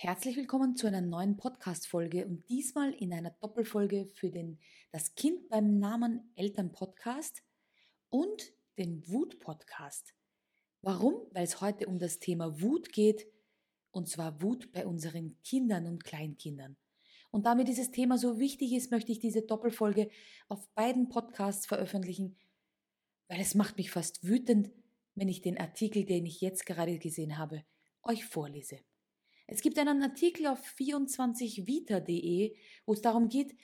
Herzlich willkommen zu einer neuen Podcast-Folge und diesmal in einer Doppelfolge für den Das Kind beim Namen Eltern Podcast und den Wut Podcast. Warum? Weil es heute um das Thema Wut geht und zwar Wut bei unseren Kindern und Kleinkindern. Und damit dieses Thema so wichtig ist, möchte ich diese Doppelfolge auf beiden Podcasts veröffentlichen, weil es macht mich fast wütend, wenn ich den Artikel, den ich jetzt gerade gesehen habe, euch vorlese. Es gibt einen Artikel auf 24vita.de, wo es darum geht,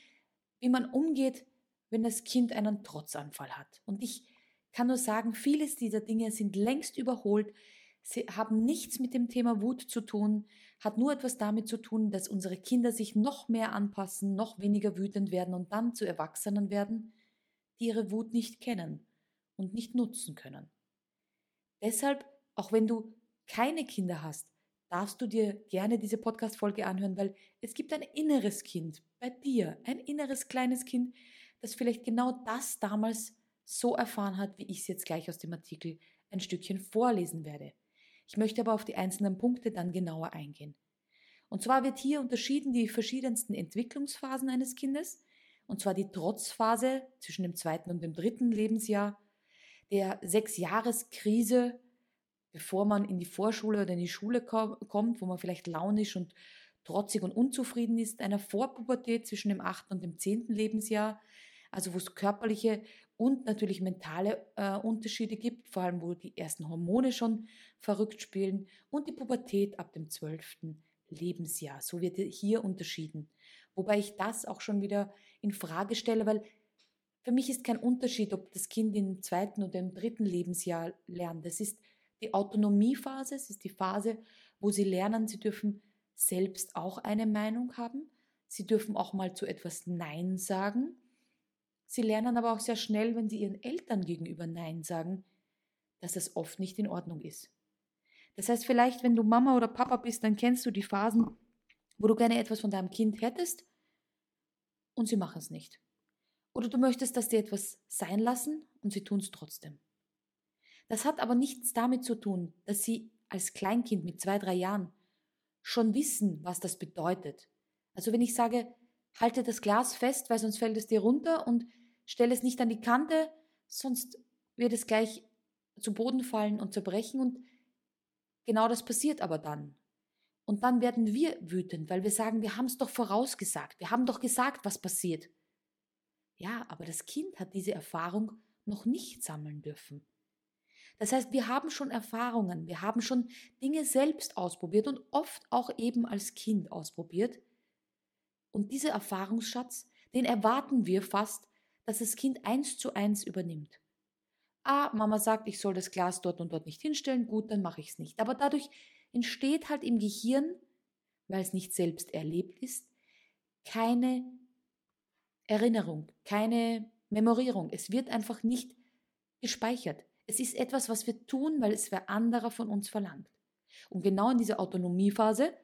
wie man umgeht, wenn das Kind einen Trotzanfall hat. Und ich kann nur sagen, vieles dieser Dinge sind längst überholt. Sie haben nichts mit dem Thema Wut zu tun, hat nur etwas damit zu tun, dass unsere Kinder sich noch mehr anpassen, noch weniger wütend werden und dann zu Erwachsenen werden, die ihre Wut nicht kennen und nicht nutzen können. Deshalb, auch wenn du keine Kinder hast, darfst du dir gerne diese Podcast-Folge anhören, weil es gibt ein inneres Kind bei dir, ein inneres kleines Kind, das vielleicht genau das damals so erfahren hat, wie ich es jetzt gleich aus dem Artikel ein Stückchen vorlesen werde. Ich möchte aber auf die einzelnen Punkte dann genauer eingehen. Und zwar wird hier unterschieden die verschiedensten Entwicklungsphasen eines Kindes, und zwar die Trotzphase zwischen dem zweiten und dem dritten Lebensjahr, der Sechs-Jahres-Krise bevor man in die Vorschule oder in die Schule kommt, wo man vielleicht launisch und trotzig und unzufrieden ist, einer Vorpubertät zwischen dem achten und dem zehnten Lebensjahr, also wo es körperliche und natürlich mentale äh, Unterschiede gibt, vor allem wo die ersten Hormone schon verrückt spielen und die Pubertät ab dem zwölften Lebensjahr. So wird hier unterschieden. Wobei ich das auch schon wieder in Frage stelle, weil für mich ist kein Unterschied, ob das Kind im zweiten oder im dritten Lebensjahr lernt. Das ist die Autonomiephase, ist die Phase, wo sie lernen, sie dürfen selbst auch eine Meinung haben. Sie dürfen auch mal zu etwas Nein sagen. Sie lernen aber auch sehr schnell, wenn sie ihren Eltern gegenüber Nein sagen, dass es oft nicht in Ordnung ist. Das heißt, vielleicht, wenn du Mama oder Papa bist, dann kennst du die Phasen, wo du gerne etwas von deinem Kind hättest und sie machen es nicht. Oder du möchtest, dass sie etwas sein lassen und sie tun es trotzdem. Das hat aber nichts damit zu tun, dass sie als Kleinkind mit zwei, drei Jahren schon wissen, was das bedeutet. Also wenn ich sage, halte das Glas fest, weil sonst fällt es dir runter und stelle es nicht an die Kante, sonst wird es gleich zu Boden fallen und zerbrechen und genau das passiert aber dann. Und dann werden wir wütend, weil wir sagen, wir haben es doch vorausgesagt, wir haben doch gesagt, was passiert. Ja, aber das Kind hat diese Erfahrung noch nicht sammeln dürfen. Das heißt, wir haben schon Erfahrungen, wir haben schon Dinge selbst ausprobiert und oft auch eben als Kind ausprobiert. Und dieser Erfahrungsschatz, den erwarten wir fast, dass das Kind eins zu eins übernimmt. Ah, Mama sagt, ich soll das Glas dort und dort nicht hinstellen, gut, dann mache ich es nicht. Aber dadurch entsteht halt im Gehirn, weil es nicht selbst erlebt ist, keine Erinnerung, keine Memorierung. Es wird einfach nicht gespeichert. Es ist etwas, was wir tun, weil es wer anderer von uns verlangt. Und genau in dieser Autonomiephase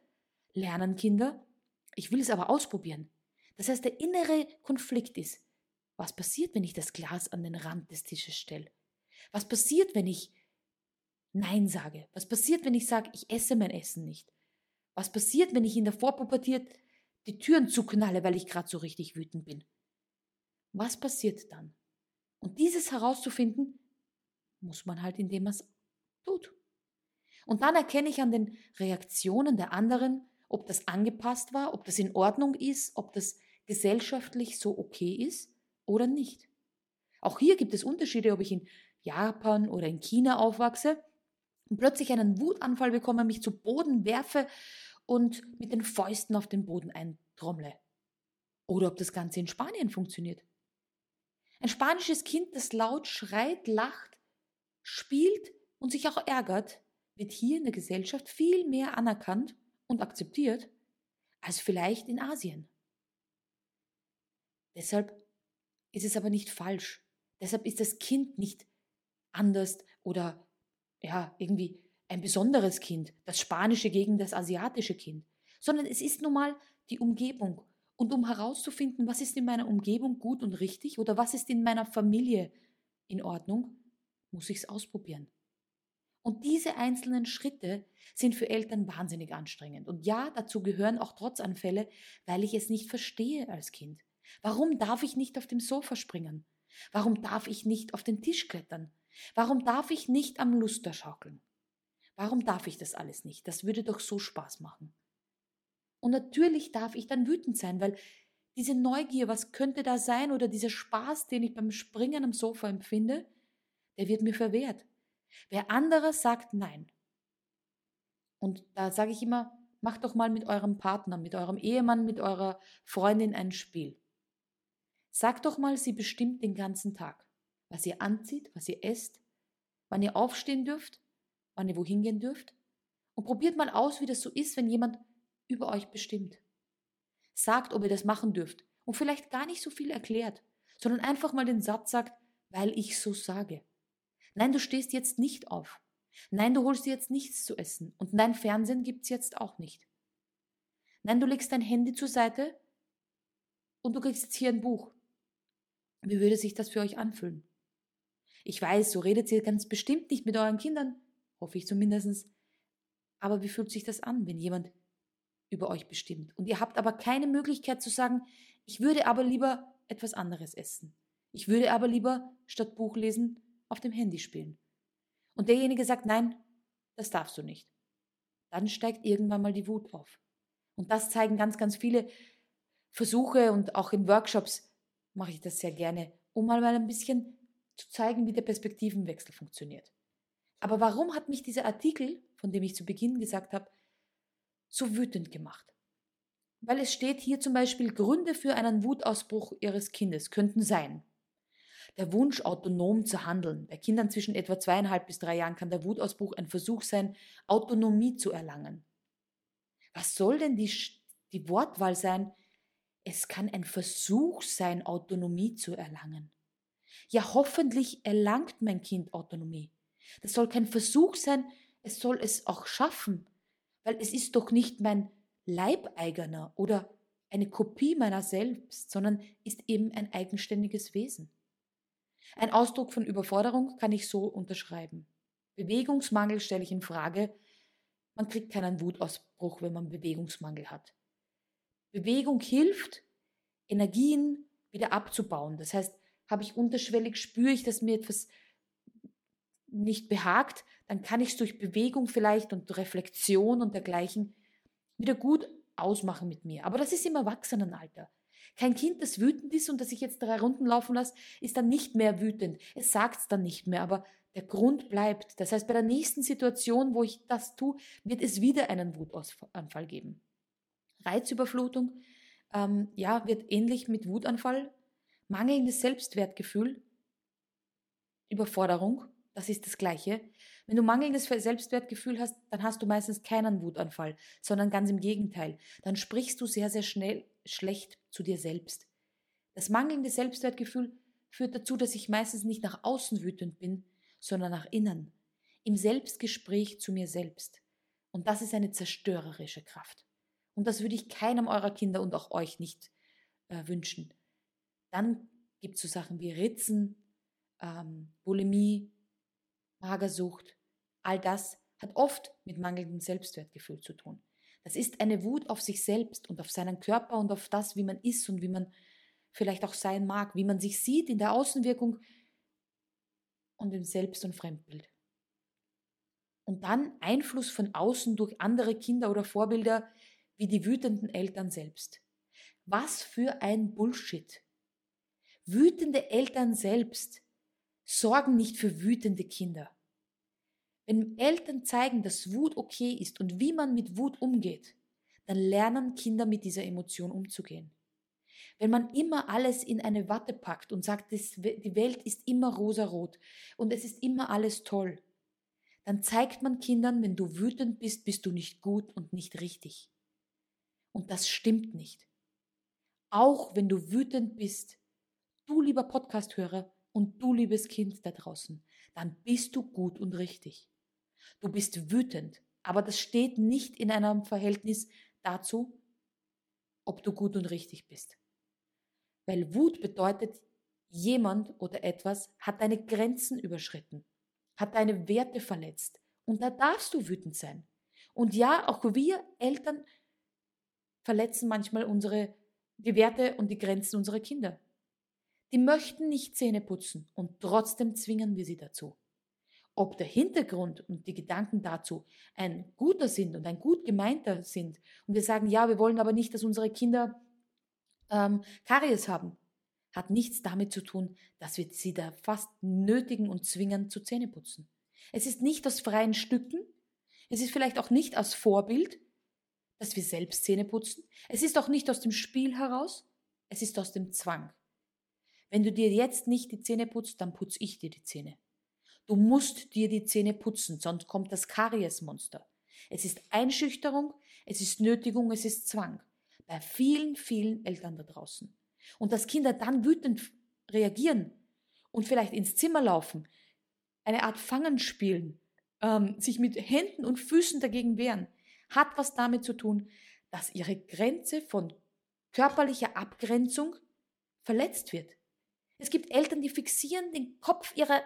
lernen Kinder, ich will es aber ausprobieren. Das heißt, der innere Konflikt ist, was passiert, wenn ich das Glas an den Rand des Tisches stelle? Was passiert, wenn ich Nein sage? Was passiert, wenn ich sage, ich esse mein Essen nicht? Was passiert, wenn ich in der Vorpubertät die Türen zuknalle, weil ich gerade so richtig wütend bin? Was passiert dann? Und dieses herauszufinden, muss man halt, indem man es tut. Und dann erkenne ich an den Reaktionen der anderen, ob das angepasst war, ob das in Ordnung ist, ob das gesellschaftlich so okay ist oder nicht. Auch hier gibt es Unterschiede, ob ich in Japan oder in China aufwachse und plötzlich einen Wutanfall bekomme, mich zu Boden werfe und mit den Fäusten auf den Boden eintrommle. Oder ob das Ganze in Spanien funktioniert. Ein spanisches Kind, das laut schreit, lacht, spielt und sich auch ärgert, wird hier in der Gesellschaft viel mehr anerkannt und akzeptiert als vielleicht in Asien. Deshalb ist es aber nicht falsch. Deshalb ist das Kind nicht anders oder ja, irgendwie ein besonderes Kind, das spanische gegen das asiatische Kind, sondern es ist nun mal die Umgebung. Und um herauszufinden, was ist in meiner Umgebung gut und richtig oder was ist in meiner Familie in Ordnung, muss ich es ausprobieren. Und diese einzelnen Schritte sind für Eltern wahnsinnig anstrengend. Und ja, dazu gehören auch Trotzanfälle, weil ich es nicht verstehe als Kind. Warum darf ich nicht auf dem Sofa springen? Warum darf ich nicht auf den Tisch klettern? Warum darf ich nicht am Luster schaukeln? Warum darf ich das alles nicht? Das würde doch so Spaß machen. Und natürlich darf ich dann wütend sein, weil diese Neugier, was könnte da sein, oder dieser Spaß, den ich beim Springen am Sofa empfinde, der wird mir verwehrt. Wer anderes sagt nein. Und da sage ich immer, macht doch mal mit eurem Partner, mit eurem Ehemann, mit eurer Freundin ein Spiel. Sagt doch mal, sie bestimmt den ganzen Tag, was ihr anzieht, was ihr esst, wann ihr aufstehen dürft, wann ihr wohin gehen dürft. Und probiert mal aus, wie das so ist, wenn jemand über euch bestimmt. Sagt, ob ihr das machen dürft und vielleicht gar nicht so viel erklärt, sondern einfach mal den Satz sagt, weil ich so sage. Nein, du stehst jetzt nicht auf. Nein, du holst dir jetzt nichts zu essen. Und nein, Fernsehen gibt's jetzt auch nicht. Nein, du legst dein Handy zur Seite und du kriegst jetzt hier ein Buch. Wie würde sich das für euch anfühlen? Ich weiß, so redet ihr ganz bestimmt nicht mit euren Kindern, hoffe ich zumindest. Aber wie fühlt sich das an, wenn jemand über euch bestimmt? Und ihr habt aber keine Möglichkeit zu sagen, ich würde aber lieber etwas anderes essen. Ich würde aber lieber statt Buch lesen auf dem Handy spielen. Und derjenige sagt, nein, das darfst du nicht. Dann steigt irgendwann mal die Wut auf. Und das zeigen ganz, ganz viele Versuche und auch in Workshops mache ich das sehr gerne, um mal ein bisschen zu zeigen, wie der Perspektivenwechsel funktioniert. Aber warum hat mich dieser Artikel, von dem ich zu Beginn gesagt habe, so wütend gemacht? Weil es steht hier zum Beispiel, Gründe für einen Wutausbruch Ihres Kindes könnten sein. Der Wunsch, autonom zu handeln. Bei Kindern zwischen etwa zweieinhalb bis drei Jahren kann der Wutausbruch ein Versuch sein, Autonomie zu erlangen. Was soll denn die, die Wortwahl sein? Es kann ein Versuch sein, Autonomie zu erlangen. Ja, hoffentlich erlangt mein Kind Autonomie. Das soll kein Versuch sein, es soll es auch schaffen, weil es ist doch nicht mein Leibeigener oder eine Kopie meiner selbst, sondern ist eben ein eigenständiges Wesen. Ein Ausdruck von Überforderung kann ich so unterschreiben. Bewegungsmangel stelle ich in Frage. Man kriegt keinen Wutausbruch, wenn man Bewegungsmangel hat. Bewegung hilft, Energien wieder abzubauen. Das heißt, habe ich unterschwellig, spüre ich, dass mir etwas nicht behagt, dann kann ich es durch Bewegung vielleicht und Reflexion und dergleichen wieder gut ausmachen mit mir. Aber das ist im Erwachsenenalter. Kein Kind, das wütend ist und das ich jetzt drei Runden laufen lasse, ist dann nicht mehr wütend. Es sagt es dann nicht mehr, aber der Grund bleibt. Das heißt, bei der nächsten Situation, wo ich das tue, wird es wieder einen Wutanfall geben. Reizüberflutung, ähm, ja, wird ähnlich mit Wutanfall. Mangelndes Selbstwertgefühl, Überforderung, das ist das Gleiche. Wenn du mangelndes Selbstwertgefühl hast, dann hast du meistens keinen Wutanfall, sondern ganz im Gegenteil. Dann sprichst du sehr, sehr schnell schlecht zu dir selbst. Das mangelnde Selbstwertgefühl führt dazu, dass ich meistens nicht nach außen wütend bin, sondern nach innen, im Selbstgespräch zu mir selbst. Und das ist eine zerstörerische Kraft. Und das würde ich keinem eurer Kinder und auch euch nicht äh, wünschen. Dann gibt es so Sachen wie Ritzen, ähm, Bulimie, Magersucht. All das hat oft mit mangelndem Selbstwertgefühl zu tun. Das ist eine Wut auf sich selbst und auf seinen Körper und auf das, wie man ist und wie man vielleicht auch sein mag, wie man sich sieht in der Außenwirkung und im Selbst- und Fremdbild. Und dann Einfluss von außen durch andere Kinder oder Vorbilder wie die wütenden Eltern selbst. Was für ein Bullshit. Wütende Eltern selbst sorgen nicht für wütende Kinder. Wenn Eltern zeigen, dass Wut okay ist und wie man mit Wut umgeht, dann lernen Kinder mit dieser Emotion umzugehen. Wenn man immer alles in eine Watte packt und sagt, die Welt ist immer rosarot und es ist immer alles toll, dann zeigt man Kindern, wenn du wütend bist, bist du nicht gut und nicht richtig. Und das stimmt nicht. Auch wenn du wütend bist, du lieber Podcasthörer und du liebes Kind da draußen, dann bist du gut und richtig. Du bist wütend, aber das steht nicht in einem Verhältnis dazu, ob du gut und richtig bist. Weil Wut bedeutet, jemand oder etwas hat deine Grenzen überschritten, hat deine Werte verletzt Und da darfst du wütend sein. Und ja, auch wir Eltern verletzen manchmal unsere, die Werte und die Grenzen unserer Kinder. Die möchten nicht Zähne putzen und trotzdem zwingen wir sie dazu. Ob der Hintergrund und die Gedanken dazu ein guter sind und ein gut gemeinter sind und wir sagen, ja, wir wollen aber nicht, dass unsere Kinder ähm, Karies haben, hat nichts damit zu tun, dass wir sie da fast nötigen und zwingen zu Zähneputzen. Es ist nicht aus freien Stücken, es ist vielleicht auch nicht aus Vorbild, dass wir selbst Zähne putzen. Es ist auch nicht aus dem Spiel heraus, es ist aus dem Zwang. Wenn du dir jetzt nicht die Zähne putzt, dann putz ich dir die Zähne. Du musst dir die Zähne putzen, sonst kommt das Kariesmonster. Es ist Einschüchterung, es ist Nötigung, es ist Zwang. Bei vielen, vielen Eltern da draußen. Und dass Kinder dann wütend reagieren und vielleicht ins Zimmer laufen, eine Art Fangen spielen, ähm, sich mit Händen und Füßen dagegen wehren, hat was damit zu tun, dass ihre Grenze von körperlicher Abgrenzung verletzt wird. Es gibt Eltern, die fixieren den Kopf ihrer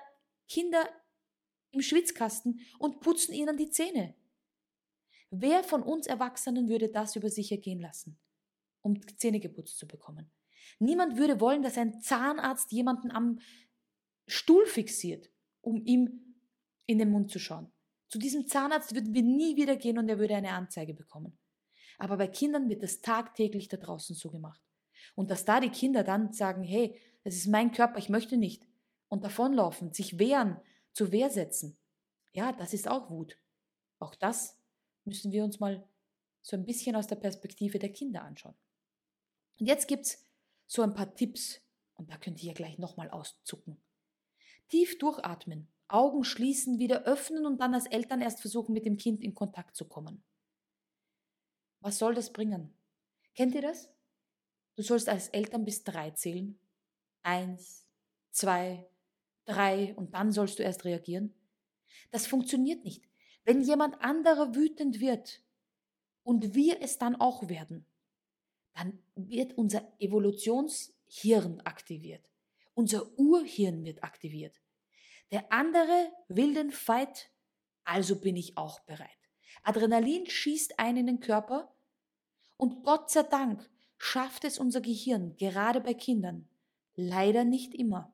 Kinder im Schwitzkasten und putzen ihnen die Zähne. Wer von uns Erwachsenen würde das über sich ergehen lassen, um Zähne geputzt zu bekommen? Niemand würde wollen, dass ein Zahnarzt jemanden am Stuhl fixiert, um ihm in den Mund zu schauen. Zu diesem Zahnarzt würden wir nie wieder gehen und er würde eine Anzeige bekommen. Aber bei Kindern wird das tagtäglich da draußen so gemacht. Und dass da die Kinder dann sagen, hey, das ist mein Körper, ich möchte nicht. Und davonlaufen, sich wehren, zur Wehr setzen. Ja, das ist auch Wut. Auch das müssen wir uns mal so ein bisschen aus der Perspektive der Kinder anschauen. Und jetzt gibt es so ein paar Tipps, und da könnt ihr ja gleich nochmal auszucken. Tief durchatmen, Augen schließen, wieder öffnen und dann als Eltern erst versuchen, mit dem Kind in Kontakt zu kommen. Was soll das bringen? Kennt ihr das? Du sollst als Eltern bis drei zählen. Eins, zwei, drei und dann sollst du erst reagieren. Das funktioniert nicht. Wenn jemand anderer wütend wird und wir es dann auch werden, dann wird unser Evolutionshirn aktiviert. Unser Urhirn wird aktiviert. Der andere will den Fight, also bin ich auch bereit. Adrenalin schießt ein in den Körper und Gott sei Dank schafft es unser Gehirn, gerade bei Kindern, leider nicht immer,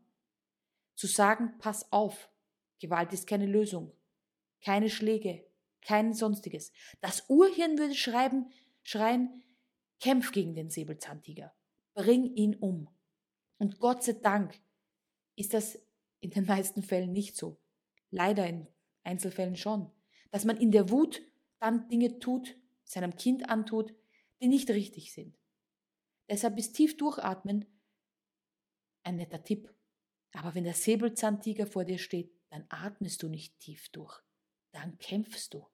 zu sagen, pass auf, Gewalt ist keine Lösung, keine Schläge, kein sonstiges. Das Urhirn würde schreiben, schreien, kämpf gegen den Säbelzahntiger, bring ihn um. Und Gott sei Dank ist das in den meisten Fällen nicht so. Leider in Einzelfällen schon. Dass man in der Wut dann Dinge tut, seinem Kind antut, die nicht richtig sind. Deshalb ist tief durchatmen ein netter Tipp. Aber wenn der Säbelzahntiger vor dir steht, dann atmest du nicht tief durch. Dann kämpfst du.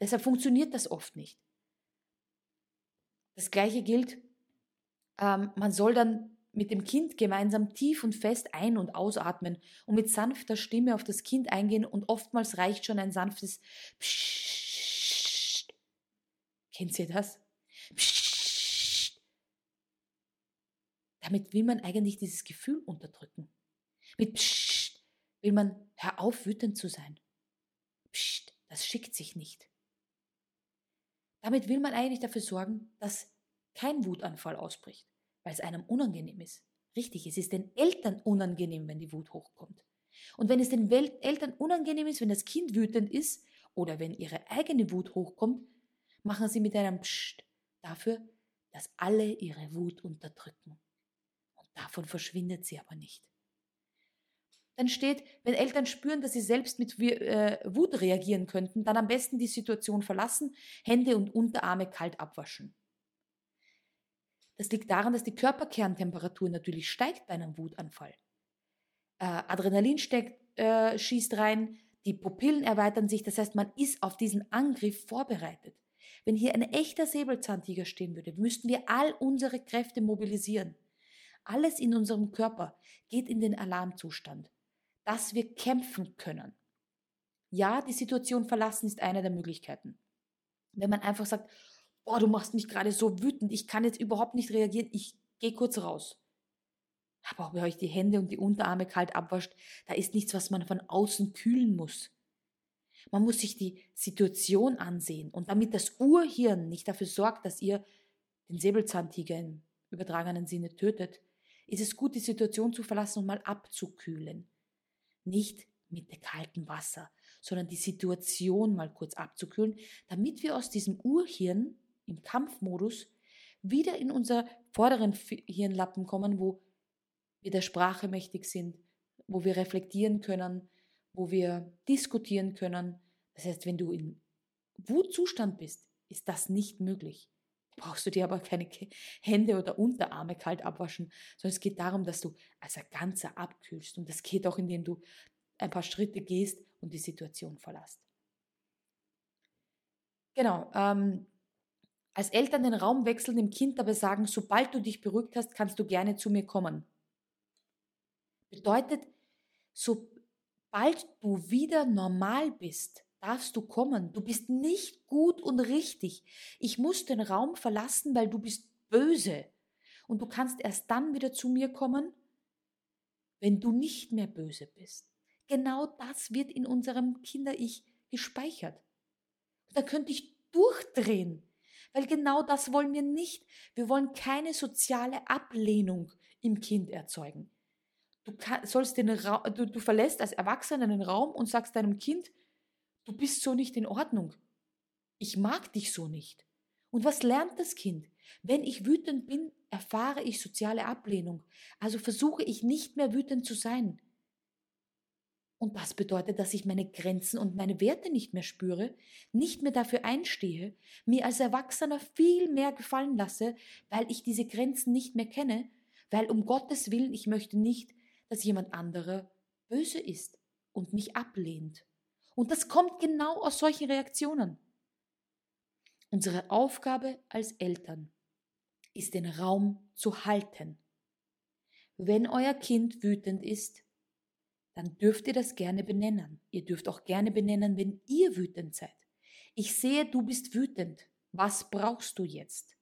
Deshalb funktioniert das oft nicht. Das gleiche gilt, ähm, man soll dann mit dem Kind gemeinsam tief und fest ein- und ausatmen und mit sanfter Stimme auf das Kind eingehen und oftmals reicht schon ein sanftes Psst. Kennt ihr das? Psst. Damit will man eigentlich dieses Gefühl unterdrücken. Mit Psst will man, hör auf, wütend zu sein. Psst, das schickt sich nicht. Damit will man eigentlich dafür sorgen, dass kein Wutanfall ausbricht, weil es einem unangenehm ist. Richtig, es ist den Eltern unangenehm, wenn die Wut hochkommt. Und wenn es den Eltern unangenehm ist, wenn das Kind wütend ist oder wenn ihre eigene Wut hochkommt, machen sie mit einem Psst dafür, dass alle ihre Wut unterdrücken. Davon verschwindet sie aber nicht dann steht, wenn Eltern spüren, dass sie selbst mit äh, Wut reagieren könnten, dann am besten die Situation verlassen, Hände und Unterarme kalt abwaschen. Das liegt daran, dass die Körperkerntemperatur natürlich steigt bei einem Wutanfall. Äh, Adrenalin steckt, äh, schießt rein, die Pupillen erweitern sich, das heißt, man ist auf diesen Angriff vorbereitet. Wenn hier ein echter Säbelzahntiger stehen würde, müssten wir all unsere Kräfte mobilisieren. Alles in unserem Körper geht in den Alarmzustand dass wir kämpfen können. Ja, die Situation verlassen ist eine der Möglichkeiten. Wenn man einfach sagt, oh, du machst mich gerade so wütend, ich kann jetzt überhaupt nicht reagieren, ich gehe kurz raus. Aber ob ihr euch die Hände und die Unterarme kalt abwascht, da ist nichts, was man von außen kühlen muss. Man muss sich die Situation ansehen und damit das Urhirn nicht dafür sorgt, dass ihr den Säbelzahntiger im übertragenen Sinne tötet, ist es gut, die Situation zu verlassen und mal abzukühlen. Nicht mit kaltem Wasser, sondern die Situation mal kurz abzukühlen, damit wir aus diesem Urhirn im Kampfmodus wieder in unser vorderen Hirnlappen kommen, wo wir der Sprache mächtig sind, wo wir reflektieren können, wo wir diskutieren können. Das heißt, wenn du in Wutzustand bist, ist das nicht möglich. Brauchst du dir aber keine Hände oder Unterarme kalt abwaschen, sondern es geht darum, dass du als ein Ganzer abkühlst. Und das geht auch, indem du ein paar Schritte gehst und die Situation verlässt. Genau. Ähm, als Eltern den Raum wechseln, dem Kind aber sagen, sobald du dich beruhigt hast, kannst du gerne zu mir kommen. Bedeutet, sobald du wieder normal bist, darfst du kommen. Du bist nicht gut und richtig. Ich muss den Raum verlassen, weil du bist böse. Und du kannst erst dann wieder zu mir kommen, wenn du nicht mehr böse bist. Genau das wird in unserem Kinder-Ich gespeichert. da könnte ich durchdrehen, weil genau das wollen wir nicht. Wir wollen keine soziale Ablehnung im Kind erzeugen. Du, kann, sollst den Ra du, du verlässt als Erwachsener den Raum und sagst deinem Kind, du bist so nicht in Ordnung. Ich mag dich so nicht. Und was lernt das Kind? Wenn ich wütend bin, erfahre ich soziale Ablehnung. Also versuche ich nicht mehr wütend zu sein. Und das bedeutet, dass ich meine Grenzen und meine Werte nicht mehr spüre, nicht mehr dafür einstehe, mir als Erwachsener viel mehr gefallen lasse, weil ich diese Grenzen nicht mehr kenne, weil um Gottes Willen ich möchte nicht, dass jemand anderer böse ist und mich ablehnt. Und das kommt genau aus solchen Reaktionen. Unsere Aufgabe als Eltern ist, den Raum zu halten. Wenn euer Kind wütend ist, dann dürft ihr das gerne benennen. Ihr dürft auch gerne benennen, wenn ihr wütend seid. Ich sehe, du bist wütend. Was brauchst du jetzt?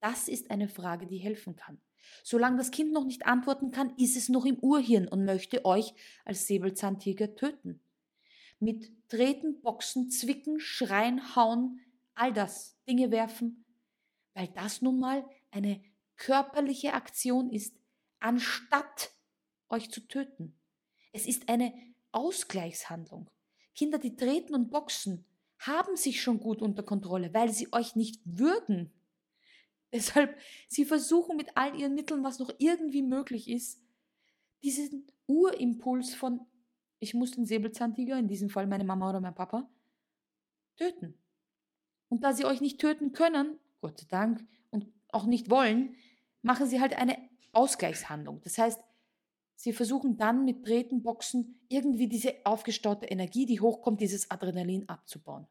Das ist eine Frage, die helfen kann. Solange das Kind noch nicht antworten kann, ist es noch im Urhirn und möchte euch als Säbelzahntiger töten. Mit Treten, Boxen, Zwicken, Schreien, Hauen, all das, Dinge werfen, weil das nun mal eine körperliche Aktion ist, anstatt euch zu töten. Es ist eine Ausgleichshandlung. Kinder, die treten und boxen, haben sich schon gut unter Kontrolle, weil sie euch nicht würgen. Deshalb, sie versuchen mit all ihren Mitteln, was noch irgendwie möglich ist, diesen Urimpuls von, ich muss den Säbelzahntiger, in diesem Fall meine Mama oder mein Papa, töten. Und da sie euch nicht töten können, Gott sei Dank, und auch nicht wollen, machen sie halt eine Ausgleichshandlung. Das heißt, Sie versuchen dann mit Treten, Boxen irgendwie diese aufgestaute Energie, die hochkommt, dieses Adrenalin abzubauen.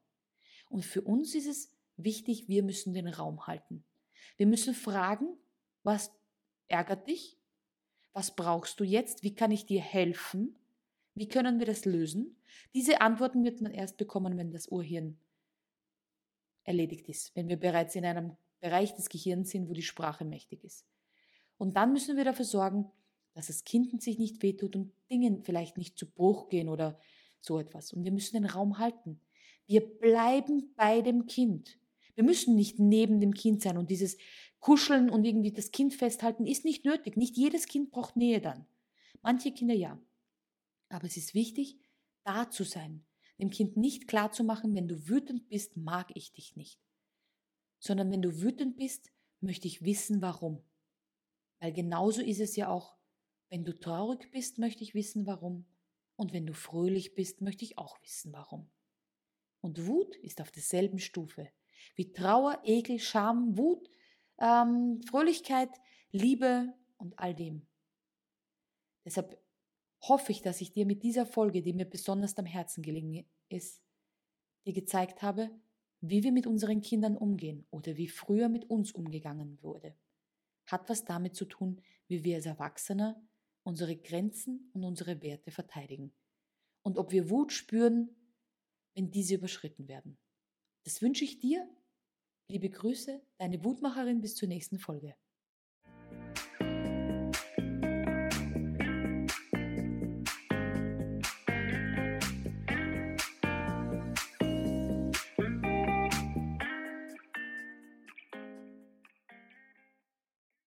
Und für uns ist es wichtig, wir müssen den Raum halten. Wir müssen fragen, was ärgert dich? Was brauchst du jetzt? Wie kann ich dir helfen? Wie können wir das lösen? Diese Antworten wird man erst bekommen, wenn das Urhirn erledigt ist, wenn wir bereits in einem Bereich des Gehirns sind, wo die Sprache mächtig ist. Und dann müssen wir dafür sorgen, dass das Kind sich nicht wehtut und Dingen vielleicht nicht zu Bruch gehen oder so etwas. Und wir müssen den Raum halten. Wir bleiben bei dem Kind. Wir müssen nicht neben dem Kind sein und dieses Kuscheln und irgendwie das Kind festhalten ist nicht nötig. Nicht jedes Kind braucht Nähe dann. Manche Kinder ja. Aber es ist wichtig, da zu sein, dem Kind nicht klar zu machen, wenn du wütend bist, mag ich dich nicht. Sondern wenn du wütend bist, möchte ich wissen, warum. Weil genauso ist es ja auch wenn du traurig bist, möchte ich wissen, warum. Und wenn du fröhlich bist, möchte ich auch wissen, warum. Und Wut ist auf derselben Stufe. Wie Trauer, Ekel, Scham, Wut, ähm, Fröhlichkeit, Liebe und all dem. Deshalb hoffe ich, dass ich dir mit dieser Folge, die mir besonders am Herzen gelegen ist, dir gezeigt habe, wie wir mit unseren Kindern umgehen oder wie früher mit uns umgegangen wurde. Hat was damit zu tun, wie wir als Erwachsene unsere Grenzen und unsere Werte verteidigen. Und ob wir Wut spüren, wenn diese überschritten werden. Das wünsche ich dir. Liebe Grüße, deine Wutmacherin bis zur nächsten Folge.